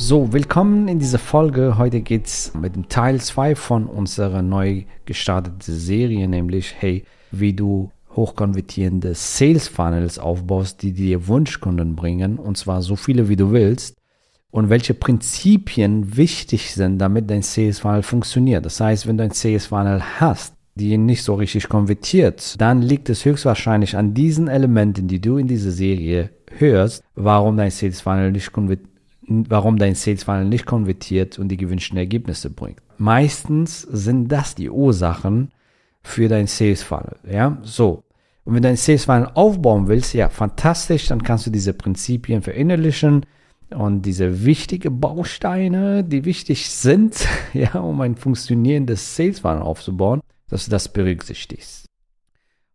So, willkommen in dieser Folge. Heute geht es mit dem Teil 2 von unserer neu gestarteten Serie, nämlich hey, wie du hochkonvertierende Sales Funnels aufbaust, die dir Wunschkunden bringen, und zwar so viele wie du willst, und welche Prinzipien wichtig sind, damit dein Sales Funnel funktioniert. Das heißt, wenn du ein Sales Funnel hast, die nicht so richtig konvertiert, dann liegt es höchstwahrscheinlich an diesen Elementen, die du in dieser Serie hörst, warum dein Sales Funnel nicht konvertiert warum dein Sales Funnel nicht konvertiert und die gewünschten Ergebnisse bringt. Meistens sind das die Ursachen für dein Sales Funnel. Ja, so. Und wenn du dein Sales Funnel aufbauen willst, ja, fantastisch, dann kannst du diese Prinzipien verinnerlichen und diese wichtigen Bausteine, die wichtig sind, ja, um ein funktionierendes Sales Funnel aufzubauen, dass du das berücksichtigst.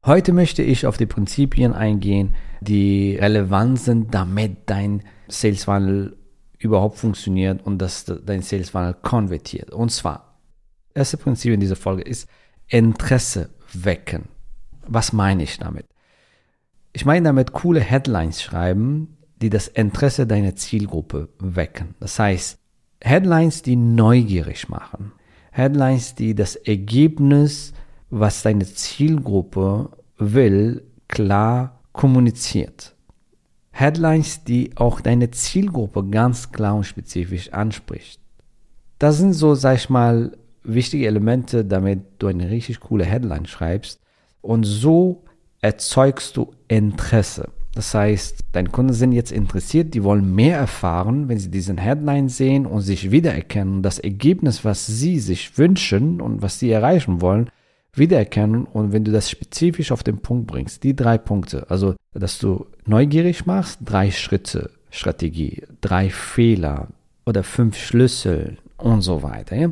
Heute möchte ich auf die Prinzipien eingehen, die relevant sind, damit dein Sales Funnel überhaupt funktioniert und dass dein Sales Funnel konvertiert. Und zwar, erste Prinzip in dieser Folge ist Interesse wecken. Was meine ich damit? Ich meine damit coole Headlines schreiben, die das Interesse deiner Zielgruppe wecken. Das heißt, Headlines, die neugierig machen. Headlines, die das Ergebnis, was deine Zielgruppe will, klar kommuniziert. Headlines, die auch deine Zielgruppe ganz klar und spezifisch anspricht. Das sind so, sag ich mal, wichtige Elemente, damit du eine richtig coole Headline schreibst. Und so erzeugst du Interesse. Das heißt, deine Kunden sind jetzt interessiert, die wollen mehr erfahren, wenn sie diesen Headline sehen und sich wiedererkennen. Das Ergebnis, was sie sich wünschen und was sie erreichen wollen, wiedererkennen und wenn du das spezifisch auf den Punkt bringst, die drei Punkte, also dass du neugierig machst, drei Schritte Strategie, drei Fehler oder fünf Schlüssel und so weiter. Ja?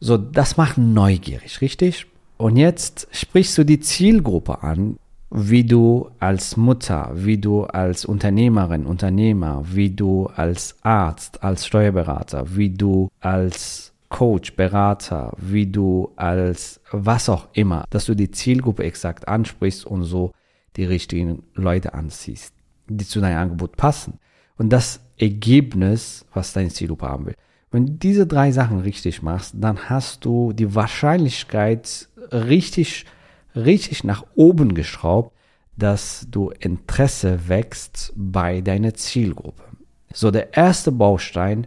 So, das macht neugierig, richtig? Und jetzt sprichst du die Zielgruppe an, wie du als Mutter, wie du als Unternehmerin, Unternehmer, wie du als Arzt, als Steuerberater, wie du als Coach, Berater, wie du als was auch immer, dass du die Zielgruppe exakt ansprichst und so die richtigen Leute anziehst, die zu deinem Angebot passen. Und das Ergebnis, was dein Zielgruppe haben will. Wenn du diese drei Sachen richtig machst, dann hast du die Wahrscheinlichkeit richtig, richtig nach oben geschraubt, dass du Interesse wächst bei deiner Zielgruppe. So, der erste Baustein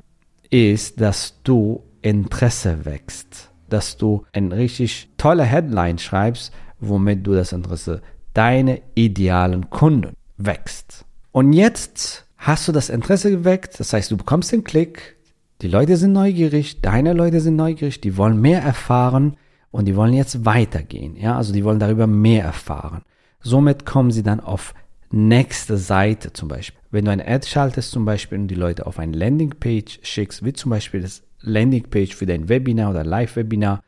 ist, dass du Interesse wächst, dass du ein richtig tolle Headline schreibst, womit du das Interesse deiner idealen Kunden wächst. Und jetzt hast du das Interesse geweckt, das heißt, du bekommst den Klick, die Leute sind neugierig, deine Leute sind neugierig, die wollen mehr erfahren und die wollen jetzt weitergehen, ja, also die wollen darüber mehr erfahren. Somit kommen sie dann auf nächste Seite zum Beispiel. Wenn du eine Ad schaltest zum Beispiel und die Leute auf eine Landingpage schickst, wie zum Beispiel das Landingpage für dein Webinar oder Live-Webinar,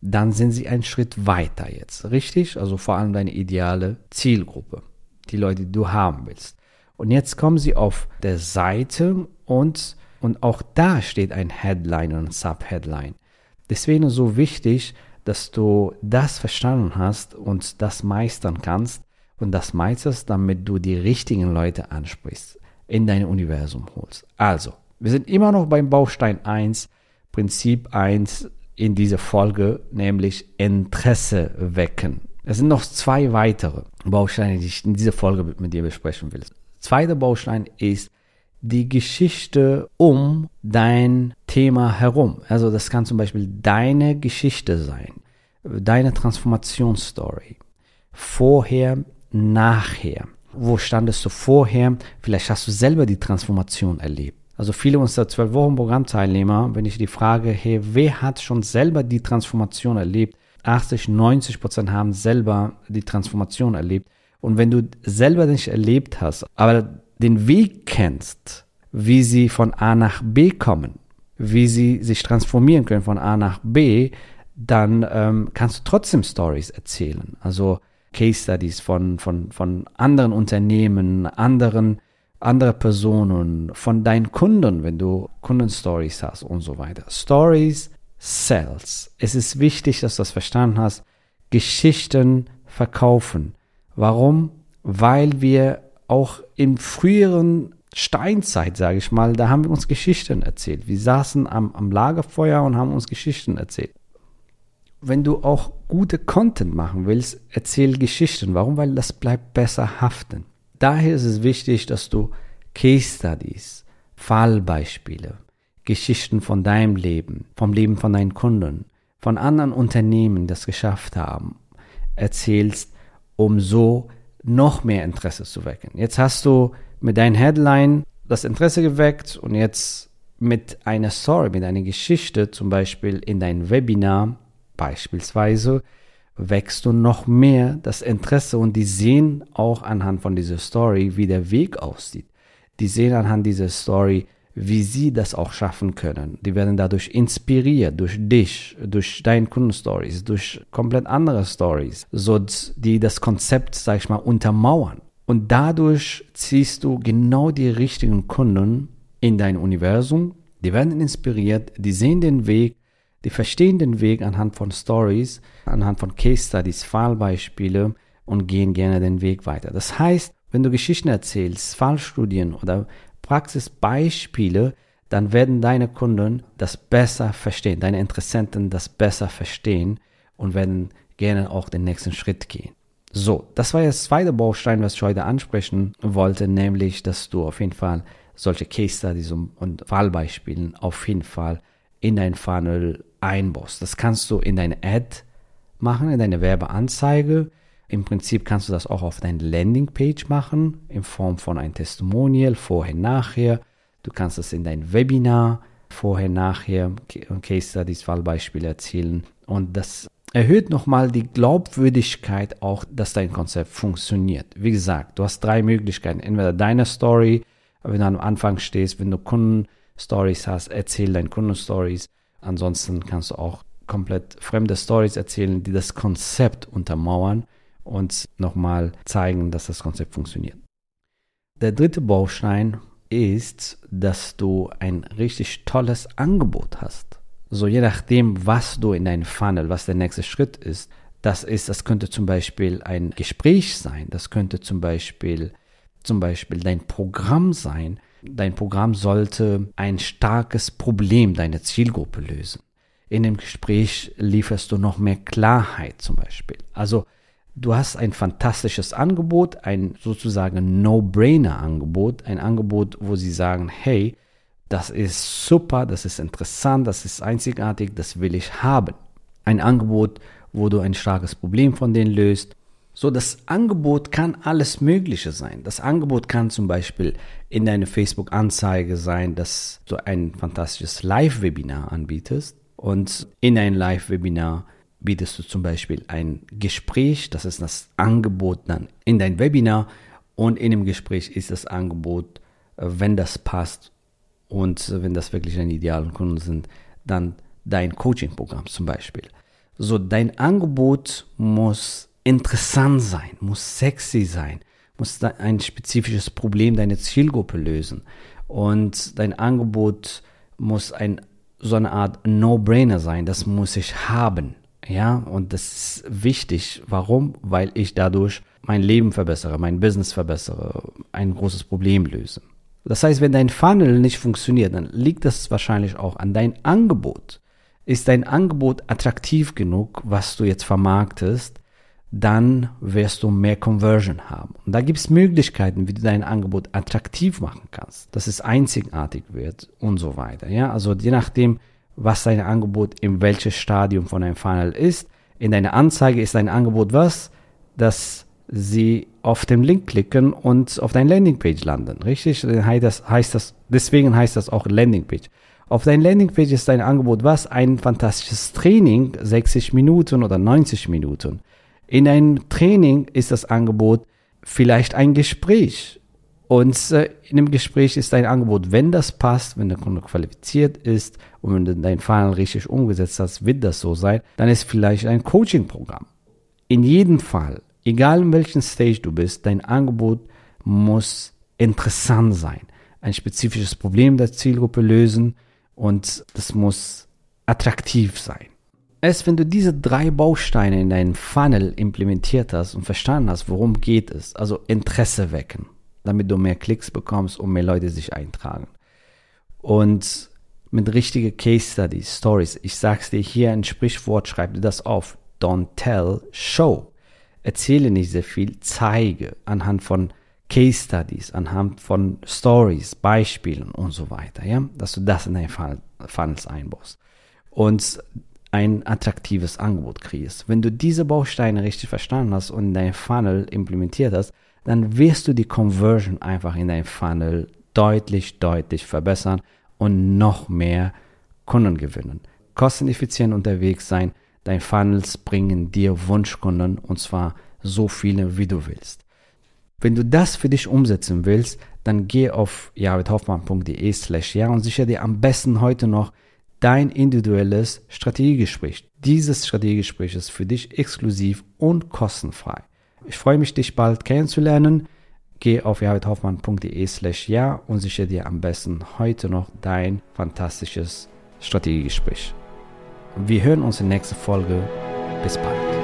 dann sind sie einen Schritt weiter jetzt, richtig? Also vor allem deine ideale Zielgruppe, die Leute, die du haben willst. Und jetzt kommen sie auf der Seite und, und auch da steht ein Headline und ein Subheadline. Deswegen ist so wichtig, dass du das verstanden hast und das meistern kannst und das meisterst, damit du die richtigen Leute ansprichst, in dein Universum holst. Also, wir sind immer noch beim Baustein 1, Prinzip 1 in dieser Folge, nämlich Interesse wecken. Es sind noch zwei weitere Bausteine, die ich in dieser Folge mit dir besprechen will. Zweiter Baustein ist die Geschichte um dein Thema herum. Also das kann zum Beispiel deine Geschichte sein. deine Transformationsstory. Vorher, nachher. Wo standest du vorher? Vielleicht hast du selber die Transformation erlebt. Also viele unserer 12 Wochen Programmteilnehmer, wenn ich die frage, hey, wer hat schon selber die Transformation erlebt? 80, 90 Prozent haben selber die Transformation erlebt. Und wenn du selber nicht erlebt hast, aber den Weg kennst, wie sie von A nach B kommen, wie sie sich transformieren können von A nach B, dann ähm, kannst du trotzdem Stories erzählen. Also Case Studies von, von, von anderen Unternehmen, anderen, andere Personen, von deinen Kunden, wenn du Kundenstories hast und so weiter. Stories sells. Es ist wichtig, dass du das verstanden hast. Geschichten verkaufen. Warum? Weil wir auch in früheren Steinzeit, sage ich mal, da haben wir uns Geschichten erzählt. Wir saßen am, am Lagerfeuer und haben uns Geschichten erzählt. Wenn du auch gute Content machen willst, erzähl Geschichten. Warum? Weil das bleibt besser haften. Daher ist es wichtig, dass du Case Studies, Fallbeispiele, Geschichten von deinem Leben, vom Leben von deinen Kunden, von anderen Unternehmen, die das geschafft haben, erzählst, um so noch mehr Interesse zu wecken. Jetzt hast du mit deinem Headline das Interesse geweckt und jetzt mit einer Story, mit einer Geschichte, zum Beispiel in dein Webinar beispielsweise, wächst du noch mehr das Interesse und die sehen auch anhand von dieser Story, wie der Weg aussieht. Die sehen anhand dieser Story, wie sie das auch schaffen können. Die werden dadurch inspiriert durch dich, durch deine Kundenstories, durch komplett andere Stories, so die das Konzept, sag ich mal, untermauern. Und dadurch ziehst du genau die richtigen Kunden in dein Universum. Die werden inspiriert, die sehen den Weg, die verstehen den Weg anhand von Stories, anhand von Case Studies, Fallbeispiele und gehen gerne den Weg weiter. Das heißt, wenn du Geschichten erzählst, Fallstudien oder Praxisbeispiele, dann werden deine Kunden das besser verstehen, deine Interessenten das besser verstehen und werden gerne auch den nächsten Schritt gehen. So, das war jetzt der zweite Baustein, was ich heute ansprechen wollte, nämlich, dass du auf jeden Fall solche Case Studies und Fallbeispielen auf jeden Fall in dein Funnel einbaust. Das kannst du in deine Ad machen, in deine Werbeanzeige. Im Prinzip kannst du das auch auf deine Landingpage machen, in Form von ein Testimonial, vorher, nachher. Du kannst es in dein Webinar, vorher, nachher, Case Studies, Fallbeispiele erzählen. Und das erhöht nochmal die Glaubwürdigkeit auch, dass dein Konzept funktioniert. Wie gesagt, du hast drei Möglichkeiten. Entweder deine Story, wenn du am Anfang stehst, wenn du Kundenstories hast, erzähl deine Kundenstories. Ansonsten kannst du auch komplett fremde Stories erzählen, die das Konzept untermauern und nochmal zeigen, dass das Konzept funktioniert. Der dritte Baustein ist, dass du ein richtig tolles Angebot hast. So je nachdem, was du in deinem Funnel, was der nächste Schritt ist, das ist, das könnte zum Beispiel ein Gespräch sein, das könnte zum Beispiel, zum Beispiel dein Programm sein. Dein Programm sollte ein starkes Problem deiner Zielgruppe lösen. In dem Gespräch lieferst du noch mehr Klarheit zum Beispiel. Also du hast ein fantastisches Angebot, ein sozusagen No-Brainer-Angebot, ein Angebot, wo sie sagen, hey, das ist super, das ist interessant, das ist einzigartig, das will ich haben. Ein Angebot, wo du ein starkes Problem von denen löst. So, das Angebot kann alles Mögliche sein. Das Angebot kann zum Beispiel in deiner Facebook-Anzeige sein, dass du ein fantastisches Live-Webinar anbietest. Und in ein Live-Webinar bietest du zum Beispiel ein Gespräch, das ist das Angebot dann in dein Webinar und in dem Gespräch ist das Angebot, äh, wenn das passt und wenn das wirklich deine idealen Kunden sind, dann dein Coaching-Programm zum Beispiel. So, dein Angebot muss interessant sein, muss sexy sein, muss ein spezifisches Problem deiner Zielgruppe lösen und dein Angebot muss ein so eine Art No-Brainer sein, das muss ich haben. Ja, und das ist wichtig. Warum? Weil ich dadurch mein Leben verbessere, mein Business verbessere, ein großes Problem löse. Das heißt, wenn dein Funnel nicht funktioniert, dann liegt das wahrscheinlich auch an dein Angebot. Ist dein Angebot attraktiv genug, was du jetzt vermarktest, dann wirst du mehr Conversion haben. Und da gibt es Möglichkeiten, wie du dein Angebot attraktiv machen kannst, dass es einzigartig wird und so weiter. Ja, also je nachdem, was dein Angebot in welches Stadium von einem Funnel ist, In deiner Anzeige ist dein Angebot was, dass sie auf den Link klicken und auf deine Landingpage landen. Richtig? Das heißt das, deswegen heißt das auch Landingpage. Auf deiner Landingpage ist dein Angebot was? Ein fantastisches Training, 60 Minuten oder 90 Minuten. In einem Training ist das Angebot vielleicht ein Gespräch. Und äh, in dem Gespräch ist dein Angebot, wenn das passt, wenn der Kunde qualifiziert ist und wenn du dein Funnel richtig umgesetzt hast, wird das so sein, dann ist vielleicht ein Coaching-Programm. In jedem Fall, egal in welchem Stage du bist, dein Angebot muss interessant sein. Ein spezifisches Problem der Zielgruppe lösen und das muss attraktiv sein. Erst wenn du diese drei Bausteine in deinen Funnel implementiert hast und verstanden hast, worum geht es, also Interesse wecken, damit du mehr Klicks bekommst und mehr Leute sich eintragen. Und mit richtigen Case Studies, Stories, ich sag's dir hier ein Sprichwort, schreib dir das auf. Don't tell, show. Erzähle nicht sehr viel, zeige anhand von Case Studies, anhand von Stories, Beispielen und so weiter, ja, dass du das in deine Funnels einbaust und ein attraktives Angebot kriegst. Wenn du diese Bausteine richtig verstanden hast und in dein Funnel implementiert hast, dann wirst du die Conversion einfach in deinem Funnel deutlich, deutlich verbessern und noch mehr Kunden gewinnen. Kosteneffizient unterwegs sein, dein Funnels bringen dir Wunschkunden und zwar so viele, wie du willst. Wenn du das für dich umsetzen willst, dann geh auf javidhoffmann.de slash ja und sicher dir am besten heute noch dein individuelles Strategiegespräch. Dieses Strategiegespräch ist für dich exklusiv und kostenfrei. Ich freue mich, dich bald kennenzulernen. Geh auf javidhoffmann.de slash ja und sichere dir am besten heute noch dein fantastisches Strategiegespräch. Wir hören uns in der nächsten Folge. Bis bald.